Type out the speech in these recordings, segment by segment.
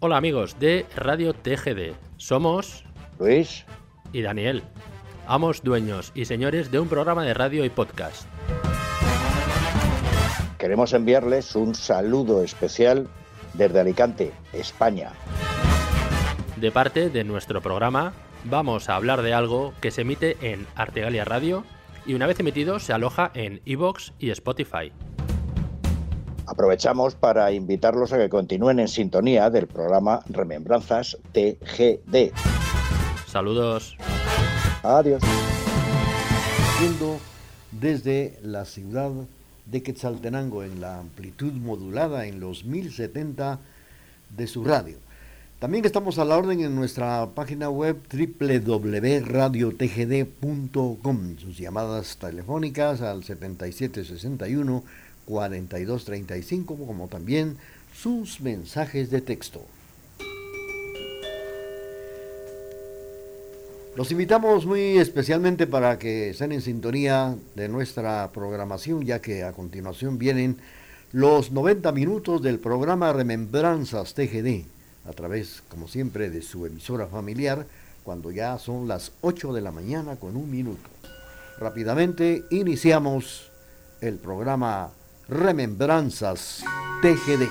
Hola amigos de Radio TGD. Somos Luis y Daniel, amos, dueños y señores de un programa de radio y podcast. Queremos enviarles un saludo especial desde Alicante, España. De parte de nuestro programa, vamos a hablar de algo que se emite en Artegalia Radio y una vez emitido se aloja en iVoox y Spotify. Aprovechamos para invitarlos a que continúen en sintonía del programa Remembranzas TGD. Saludos. Adiós. Siendo desde la ciudad de Quetzaltenango en la amplitud modulada en los 1070 de su radio. También estamos a la orden en nuestra página web www.radiotgd.com. Sus llamadas telefónicas al 7761 4235, como también sus mensajes de texto. Los invitamos muy especialmente para que estén en sintonía de nuestra programación, ya que a continuación vienen los 90 minutos del programa Remembranzas TGD, a través, como siempre, de su emisora familiar, cuando ya son las 8 de la mañana con un minuto. Rápidamente iniciamos el programa Remembranzas TGD.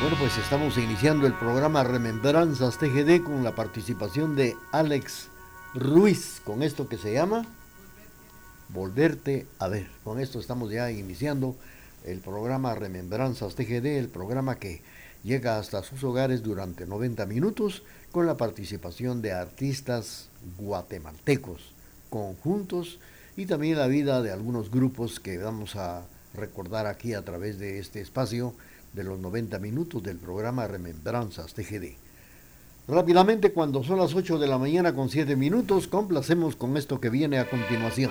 Bueno, pues estamos iniciando el programa Remembranzas TGD con la participación de Alex Ruiz, con esto que se llama... Volverte a ver. Con esto estamos ya iniciando el programa Remembranzas TGD, el programa que llega hasta sus hogares durante 90 minutos con la participación de artistas guatemaltecos, conjuntos y también la vida de algunos grupos que vamos a recordar aquí a través de este espacio de los 90 minutos del programa Remembranzas TGD. Rápidamente, cuando son las 8 de la mañana con 7 minutos, complacemos con esto que viene a continuación.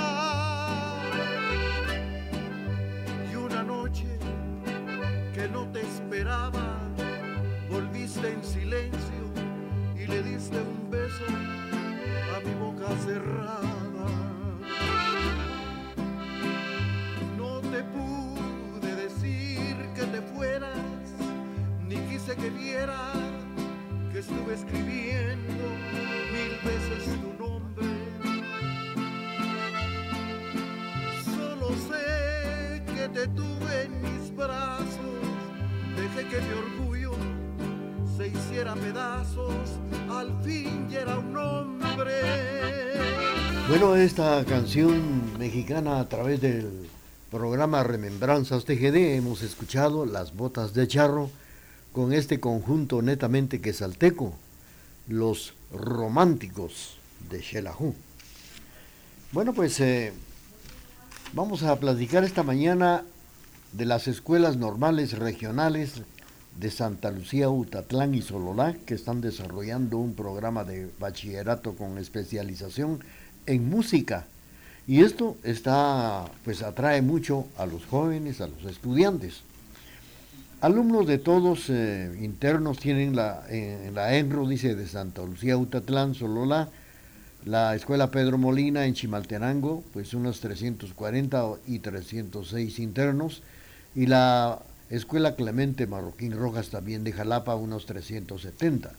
en silencio y le diste un beso a mi boca cerrada. Bueno, esta canción mexicana a través del programa Remembranzas TGD hemos escuchado Las Botas de Charro con este conjunto netamente quesalteco, los románticos de Xelajú. Bueno, pues eh, vamos a platicar esta mañana de las escuelas normales regionales de Santa Lucía, Utatlán y Sololá, que están desarrollando un programa de bachillerato con especialización en música. Y esto está, pues atrae mucho a los jóvenes, a los estudiantes. Alumnos de todos eh, internos tienen la, en la ENRO, dice, de Santa Lucía, Utatlán, Solola, la Escuela Pedro Molina en Chimaltenango, pues unos 340 y 306 internos, y la Escuela Clemente Marroquín Rojas también de Jalapa, unos 370.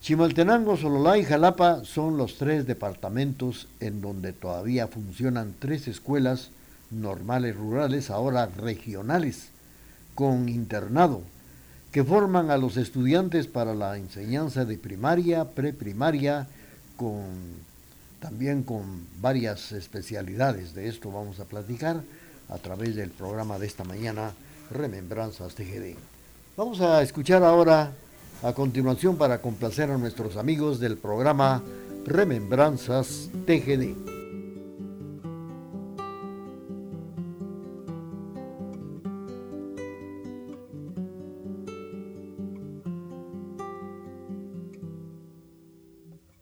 Chimaltenango, Sololá y Jalapa son los tres departamentos en donde todavía funcionan tres escuelas normales rurales, ahora regionales con internado, que forman a los estudiantes para la enseñanza de primaria, preprimaria, con, también con varias especialidades. De esto vamos a platicar a través del programa de esta mañana, Remembranzas TGD. Vamos a escuchar ahora, a continuación, para complacer a nuestros amigos del programa Remembranzas TGD.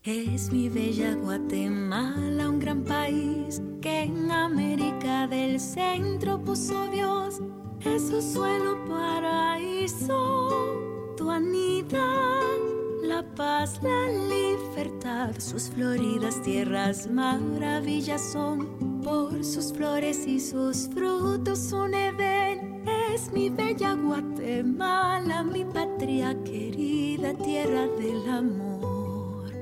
Es mi bella Guatemala, un gran país que en América del Centro puso Dios es su suelo paraíso, la libertad, sus floridas tierras maravillas son, por sus flores y sus frutos un Edén, es mi bella Guatemala, mi patria querida, tierra del amor.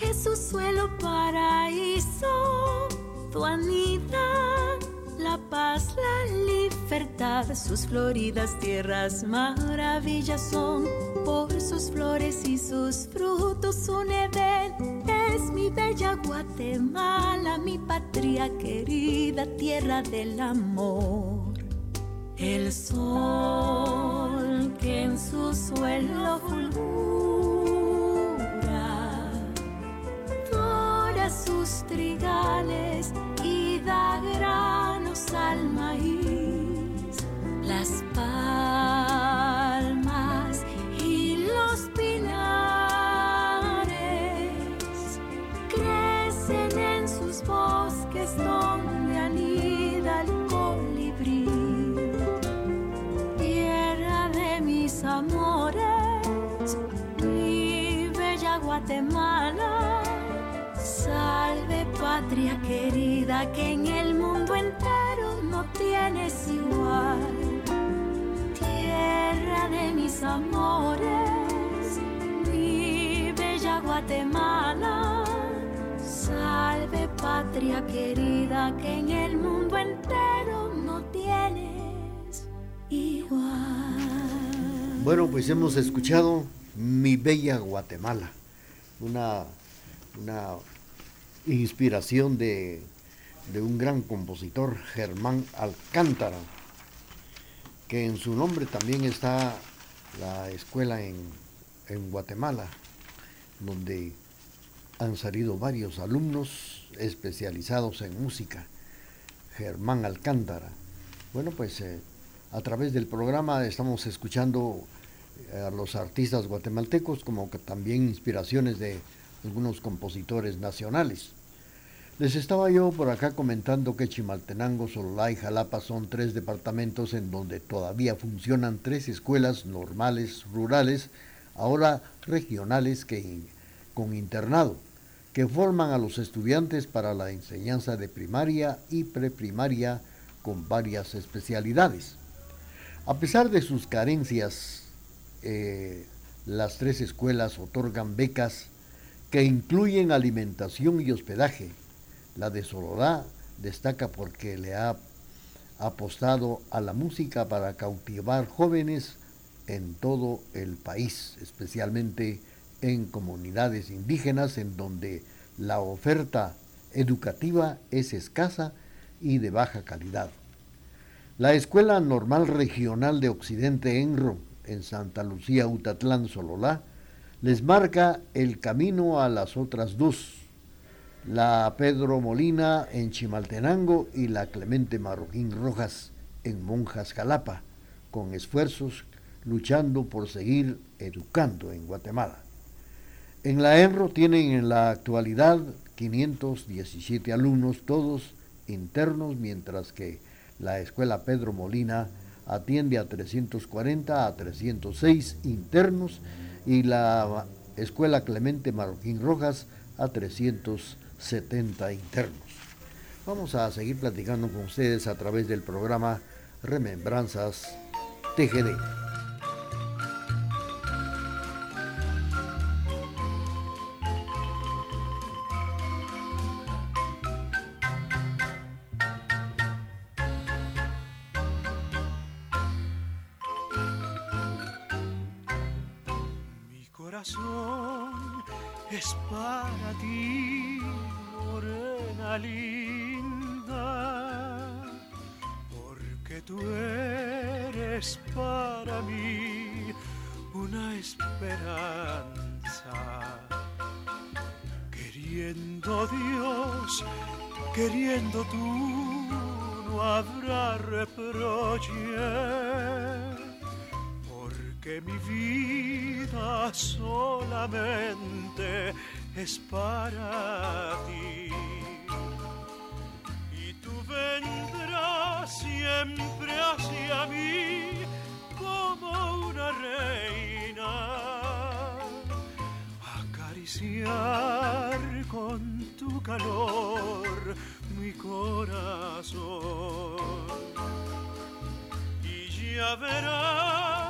Es su suelo paraíso, tu anidad, la paz, la libertad, sus floridas tierras maravillas son. Por sus flores y sus frutos un Edén. Es mi bella Guatemala, mi patria querida, tierra del amor. El sol que en su suelo fulgura, sus trigales y da granos al maíz. Las palmas y los pinares crecen en sus bosques donde anida el colibrí tierra de mis amores, mi bella Guatemala. Patria querida que en el mundo entero no tienes igual. Tierra de mis amores, mi bella Guatemala. Salve patria querida que en el mundo entero no tienes igual. Bueno, pues hemos escuchado Mi Bella Guatemala, una, una inspiración de, de un gran compositor, Germán Alcántara, que en su nombre también está la escuela en, en Guatemala, donde han salido varios alumnos especializados en música. Germán Alcántara. Bueno, pues eh, a través del programa estamos escuchando eh, a los artistas guatemaltecos como que también inspiraciones de algunos compositores nacionales. Les estaba yo por acá comentando que Chimaltenango, Sololá y Jalapa son tres departamentos en donde todavía funcionan tres escuelas normales rurales, ahora regionales que, con internado, que forman a los estudiantes para la enseñanza de primaria y preprimaria con varias especialidades. A pesar de sus carencias, eh, las tres escuelas otorgan becas que incluyen alimentación y hospedaje. La de Sololá destaca porque le ha apostado a la música para cautivar jóvenes en todo el país, especialmente en comunidades indígenas en donde la oferta educativa es escasa y de baja calidad. La Escuela Normal Regional de Occidente Enro en Santa Lucía, Utatlán, Sololá, les marca el camino a las otras dos, la Pedro Molina en Chimaltenango y la Clemente Marroquín Rojas en Monjas, Jalapa, con esfuerzos luchando por seguir educando en Guatemala. En la ENRO tienen en la actualidad 517 alumnos, todos internos, mientras que la Escuela Pedro Molina atiende a 340 a 306 internos y la Escuela Clemente Marroquín Rojas a 70 internos. Vamos a seguir platicando con ustedes a través del programa Remembranzas TGD. corazón es para ti, morena linda, porque tú eres para mí una esperanza. Queriendo Dios, queriendo tú, no habrá reproche que mi vida solamente es para ti. Y tú vendrás siempre hacia mí como una reina, acariciar con tu calor mi corazón. Y ya verás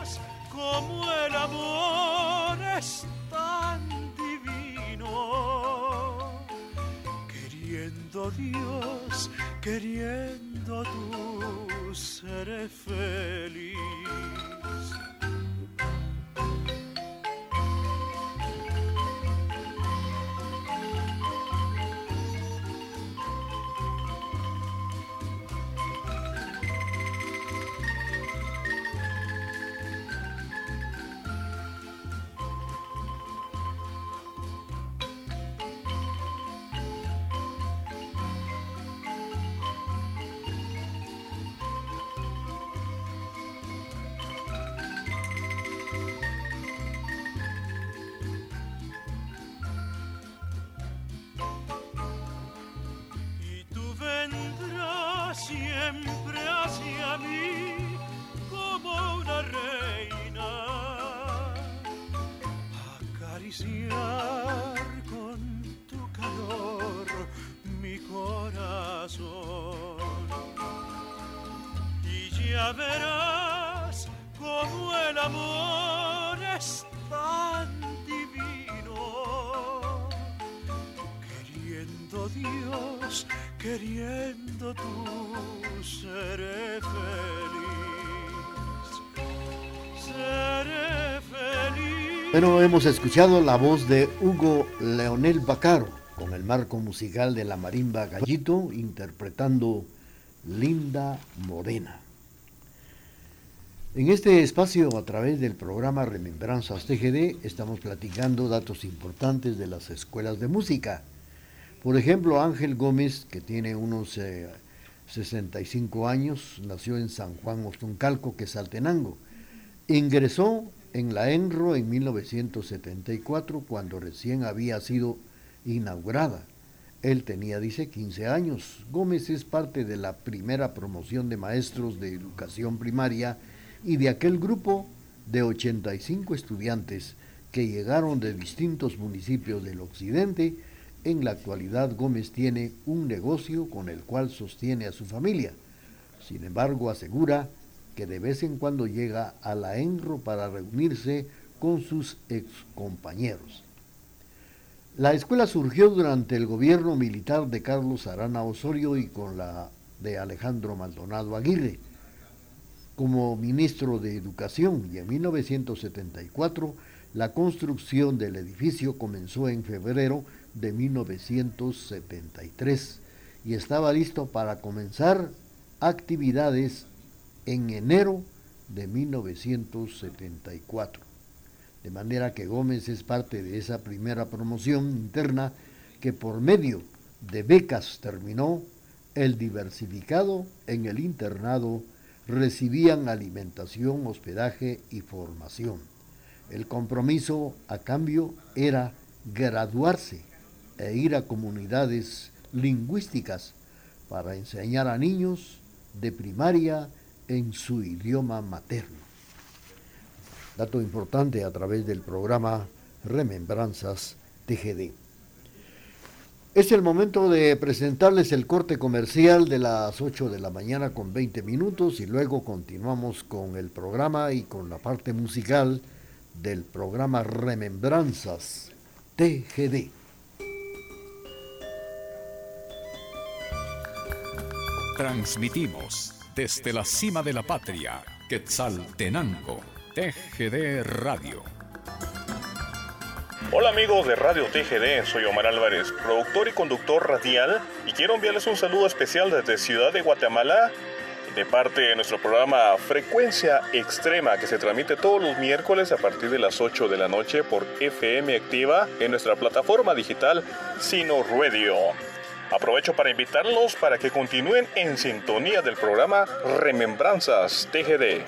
como el amor es tan divino. Queriendo Dios, queriendo tú, seré feliz. Bueno, hemos escuchado la voz de Hugo Leonel Bacaro con el marco musical de la marimba Gallito interpretando Linda Morena. En este espacio, a través del programa Remembranzas TGD, estamos platicando datos importantes de las escuelas de música. Por ejemplo, Ángel Gómez, que tiene unos 65 eh, años, nació en San Juan Ostuncalco, que es Altenango. Ingresó en la ENRO en 1974, cuando recién había sido inaugurada. Él tenía, dice, 15 años. Gómez es parte de la primera promoción de maestros de educación primaria y de aquel grupo de 85 estudiantes que llegaron de distintos municipios del occidente, en la actualidad Gómez tiene un negocio con el cual sostiene a su familia. Sin embargo, asegura que de vez en cuando llega a la ENRO para reunirse con sus excompañeros. La escuela surgió durante el gobierno militar de Carlos Arana Osorio y con la de Alejandro Maldonado Aguirre como ministro de Educación y en 1974 la construcción del edificio comenzó en febrero de 1973 y estaba listo para comenzar actividades en enero de 1974. De manera que Gómez es parte de esa primera promoción interna que por medio de becas terminó el diversificado en el internado recibían alimentación, hospedaje y formación. El compromiso a cambio era graduarse e ir a comunidades lingüísticas para enseñar a niños de primaria en su idioma materno. Dato importante a través del programa Remembranzas TGD. Es el momento de presentarles el corte comercial de las 8 de la mañana con 20 minutos y luego continuamos con el programa y con la parte musical del programa Remembranzas TGD. Transmitimos desde la cima de la patria, Quetzaltenango, TGD Radio Hola amigos de Radio TGD, soy Omar Álvarez, productor y conductor radial y quiero enviarles un saludo especial desde Ciudad de Guatemala de parte de nuestro programa Frecuencia Extrema que se transmite todos los miércoles a partir de las 8 de la noche por FM Activa en nuestra plataforma digital Sino Radio. Aprovecho para invitarlos para que continúen en sintonía del programa Remembranzas TGD.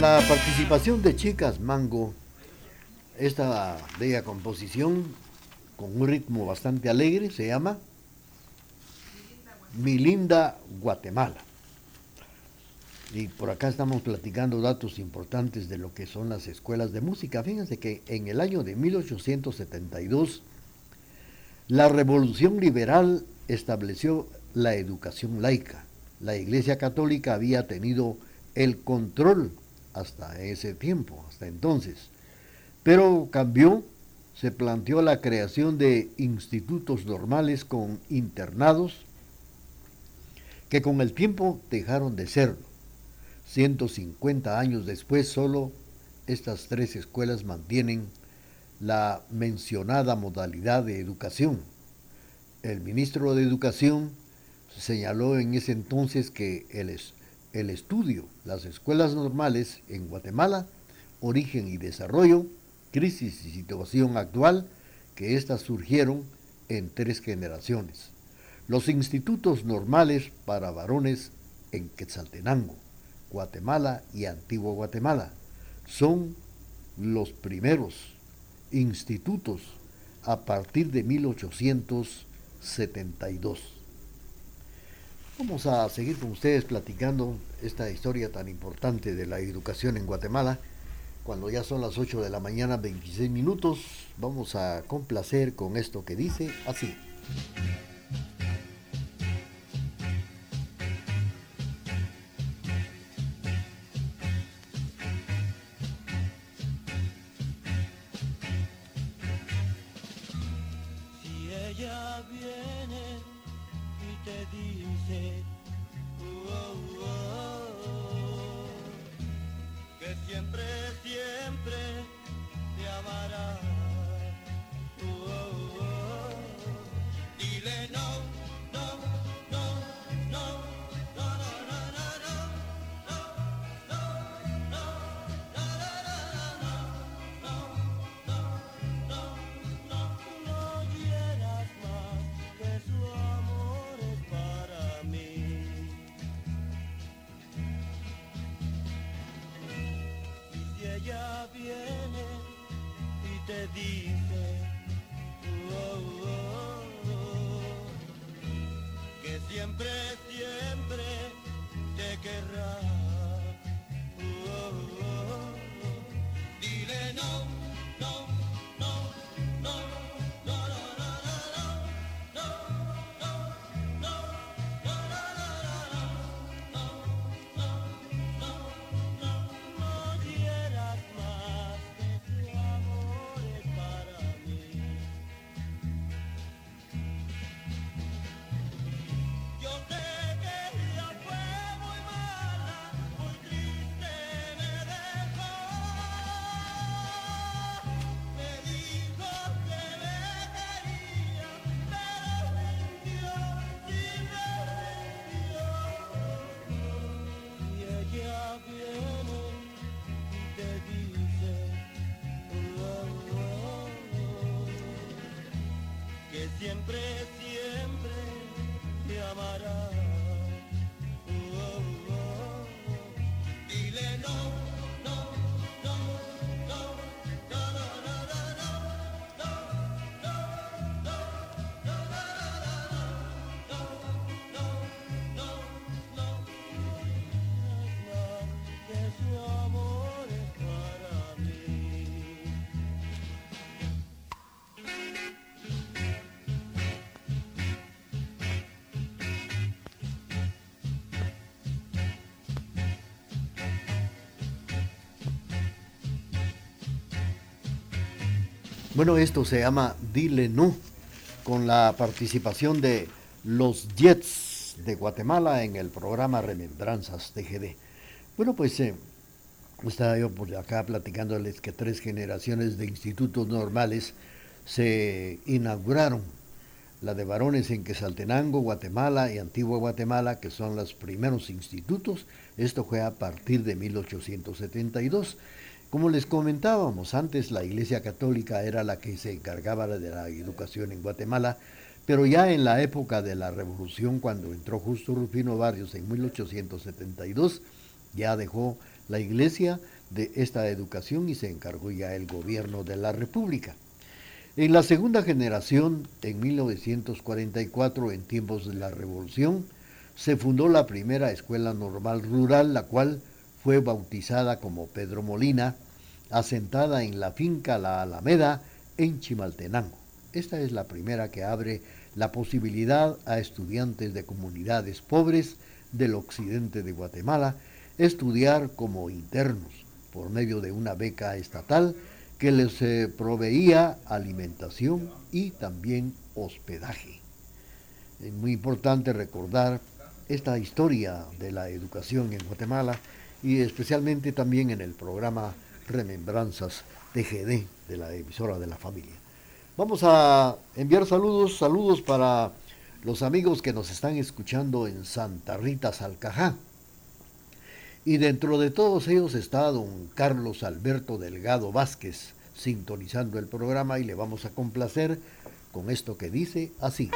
La participación de Chicas Mango, esta bella composición con un ritmo bastante alegre se llama Mi linda Guatemala. Y por acá estamos platicando datos importantes de lo que son las escuelas de música. Fíjense que en el año de 1872 la revolución liberal estableció la educación laica. La Iglesia Católica había tenido el control hasta ese tiempo, hasta entonces. Pero cambió, se planteó la creación de institutos normales con internados que con el tiempo dejaron de serlo. 150 años después solo estas tres escuelas mantienen la mencionada modalidad de educación. El ministro de Educación señaló en ese entonces que el, el estudio, las escuelas normales en Guatemala, origen y desarrollo, crisis y situación actual, que éstas surgieron en tres generaciones. Los institutos normales para varones en Quetzaltenango, Guatemala y Antigua Guatemala son los primeros institutos a partir de 1872. Vamos a seguir con ustedes platicando esta historia tan importante de la educación en Guatemala. Cuando ya son las 8 de la mañana, 26 minutos, vamos a complacer con esto que dice así. ella viene y te dice llamará. Bueno, esto se llama Dile No, con la participación de los Jets de Guatemala en el programa Remembranzas TGD. Bueno, pues eh, estaba yo por acá platicándoles que tres generaciones de institutos normales se inauguraron. La de varones en Quesaltenango, Guatemala y Antigua Guatemala, que son los primeros institutos. Esto fue a partir de 1872 como les comentábamos antes, la Iglesia Católica era la que se encargaba de la educación en Guatemala, pero ya en la época de la Revolución, cuando entró Justo Rufino Barrios en 1872, ya dejó la Iglesia de esta educación y se encargó ya el gobierno de la República. En la segunda generación, en 1944, en tiempos de la Revolución, se fundó la primera escuela normal rural, la cual fue bautizada como Pedro Molina, asentada en la finca La Alameda en Chimaltenango. Esta es la primera que abre la posibilidad a estudiantes de comunidades pobres del occidente de Guatemala estudiar como internos por medio de una beca estatal que les eh, proveía alimentación y también hospedaje. Es muy importante recordar esta historia de la educación en Guatemala y especialmente también en el programa Remembranzas TGD de la emisora de la familia. Vamos a enviar saludos, saludos para los amigos que nos están escuchando en Santa Rita, Salcajá. Y dentro de todos ellos está don Carlos Alberto Delgado Vázquez sintonizando el programa y le vamos a complacer con esto que dice así.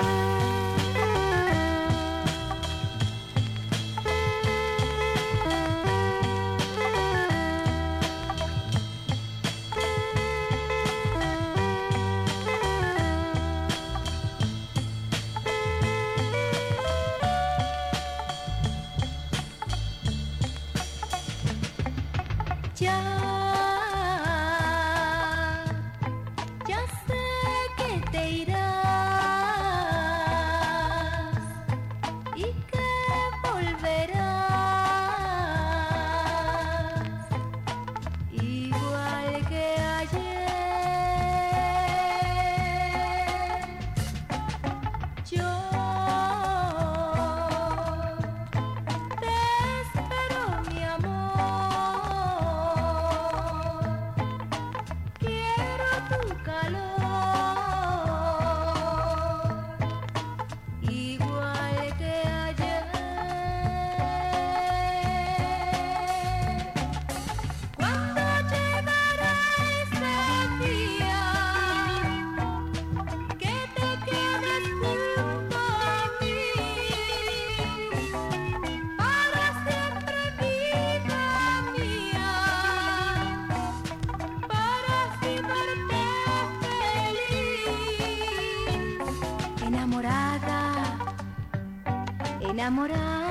enamorar.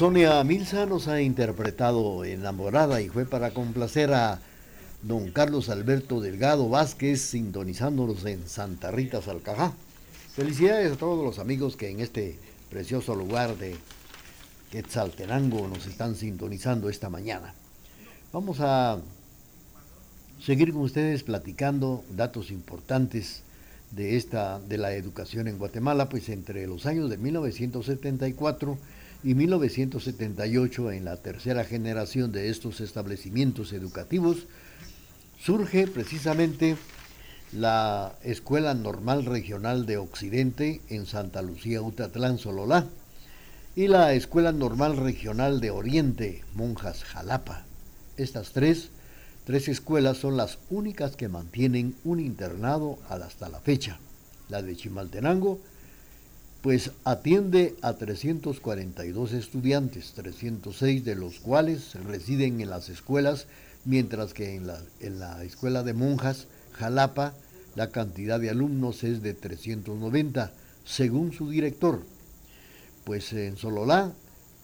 Sonia Milza nos ha interpretado Enamorada y fue para complacer a don Carlos Alberto Delgado Vázquez sintonizándonos en Santa Rita Salcajá. Felicidades a todos los amigos que en este precioso lugar de Quetzaltenango nos están sintonizando esta mañana. Vamos a seguir con ustedes platicando datos importantes de esta de la educación en Guatemala, pues entre los años de 1974 y 1978 en la tercera generación de estos establecimientos educativos surge precisamente la Escuela Normal Regional de Occidente en Santa Lucía, Utatlán, Sololá, y la Escuela Normal Regional de Oriente, Monjas, Jalapa. Estas tres, tres escuelas son las únicas que mantienen un internado hasta la fecha. La de Chimaltenango, pues atiende a 342 estudiantes, 306 de los cuales residen en las escuelas, mientras que en la, en la escuela de monjas, Jalapa, la cantidad de alumnos es de 390, según su director. Pues en Sololá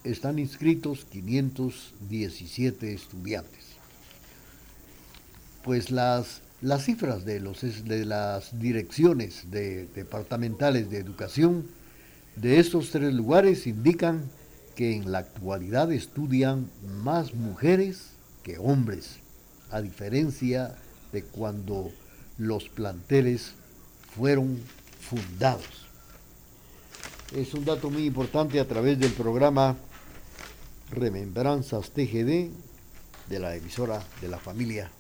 están inscritos 517 estudiantes. Pues las, las cifras de, los, de las direcciones de, departamentales de educación de estos tres lugares indican que en la actualidad estudian más mujeres que hombres, a diferencia de cuando los planteles fueron fundados. Es un dato muy importante a través del programa Remembranzas TGD de la emisora de la familia.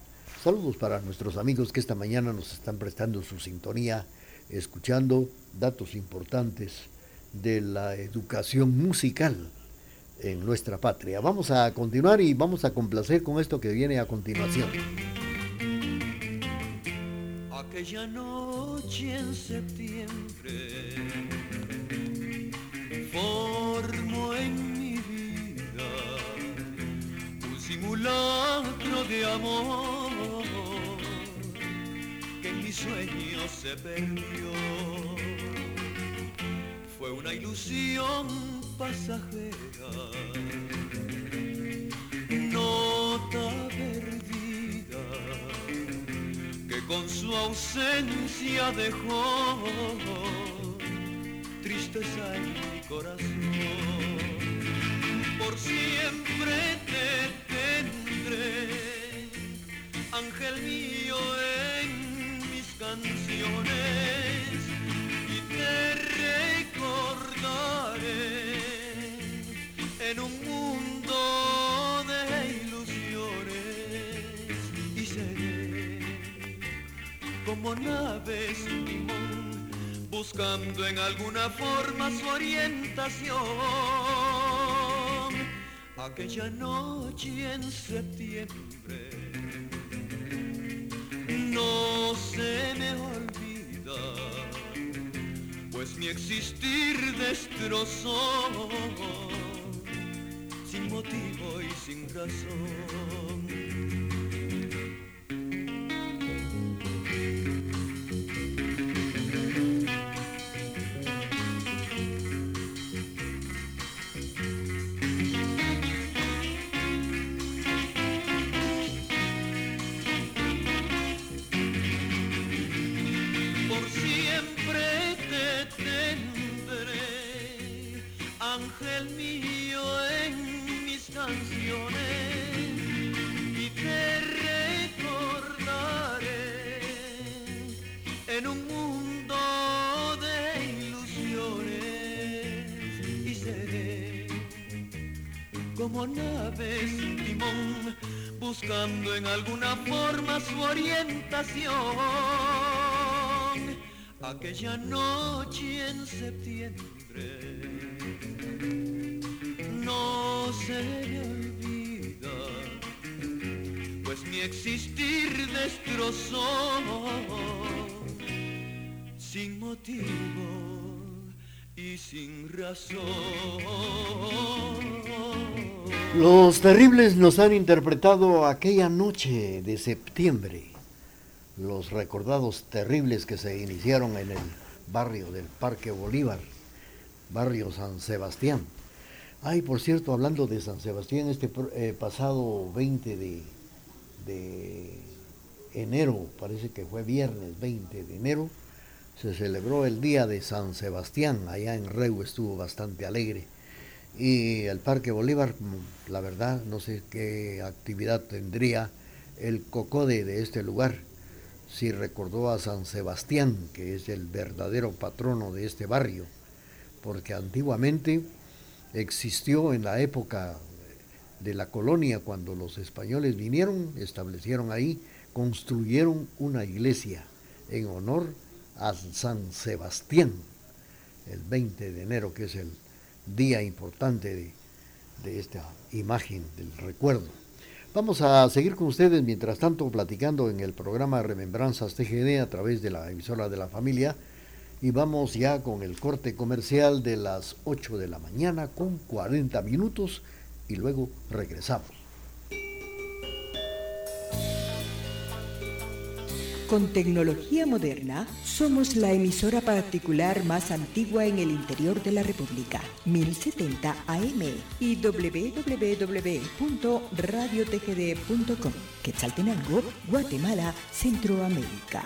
Saludos para nuestros amigos que esta mañana nos están prestando su sintonía, escuchando datos importantes de la educación musical en nuestra patria. Vamos a continuar y vamos a complacer con esto que viene a continuación. Aquella noche en septiembre formo en mi vida un simulacro de amor que en mi sueño se perdió. Fue una ilusión pasajera, nota perdida que con su ausencia dejó tristeza en mi corazón. Por siempre te tendré, ángel mío en mis canciones como nave sin timón buscando en alguna forma su orientación aquella noche en septiembre no se me olvida pues mi existir destrozó sin motivo y sin razón. Aquella noche en septiembre. No se olvida pues mi existir destrozó sin motivo y sin razón. Los terribles nos han interpretado aquella noche de septiembre, los recordados terribles que se iniciaron en el barrio del Parque Bolívar, barrio San Sebastián. Ay, por cierto, hablando de San Sebastián, este eh, pasado 20 de, de enero, parece que fue viernes 20 de enero, se celebró el Día de San Sebastián, allá en Reu estuvo bastante alegre. Y el Parque Bolívar, mm, la verdad, no sé qué actividad tendría el cocode de este lugar. Si recordó a San Sebastián, que es el verdadero patrono de este barrio, porque antiguamente existió en la época de la colonia, cuando los españoles vinieron, establecieron ahí, construyeron una iglesia en honor a San Sebastián, el 20 de enero, que es el día importante de, de esta imagen del recuerdo. Vamos a seguir con ustedes, mientras tanto, platicando en el programa Remembranzas TGD a través de la emisora de la familia. Y vamos ya con el corte comercial de las 8 de la mañana con 40 minutos y luego regresamos. Con tecnología moderna, somos la emisora particular más antigua en el interior de la República, 1070 AM y www.radiotgd.com, Quetzaltenango, Guatemala, Centroamérica.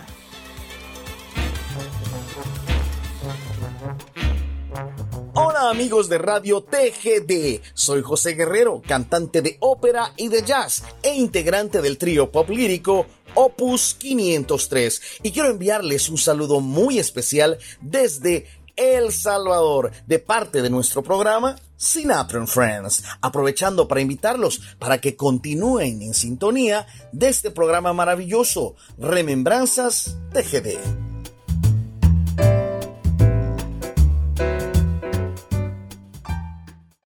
Hola amigos de Radio TGD, soy José Guerrero, cantante de ópera y de jazz e integrante del trío pop lírico Opus 503 y quiero enviarles un saludo muy especial desde El Salvador de parte de nuestro programa Sinatra Friends, aprovechando para invitarlos para que continúen en sintonía de este programa maravilloso, Remembranzas TGD.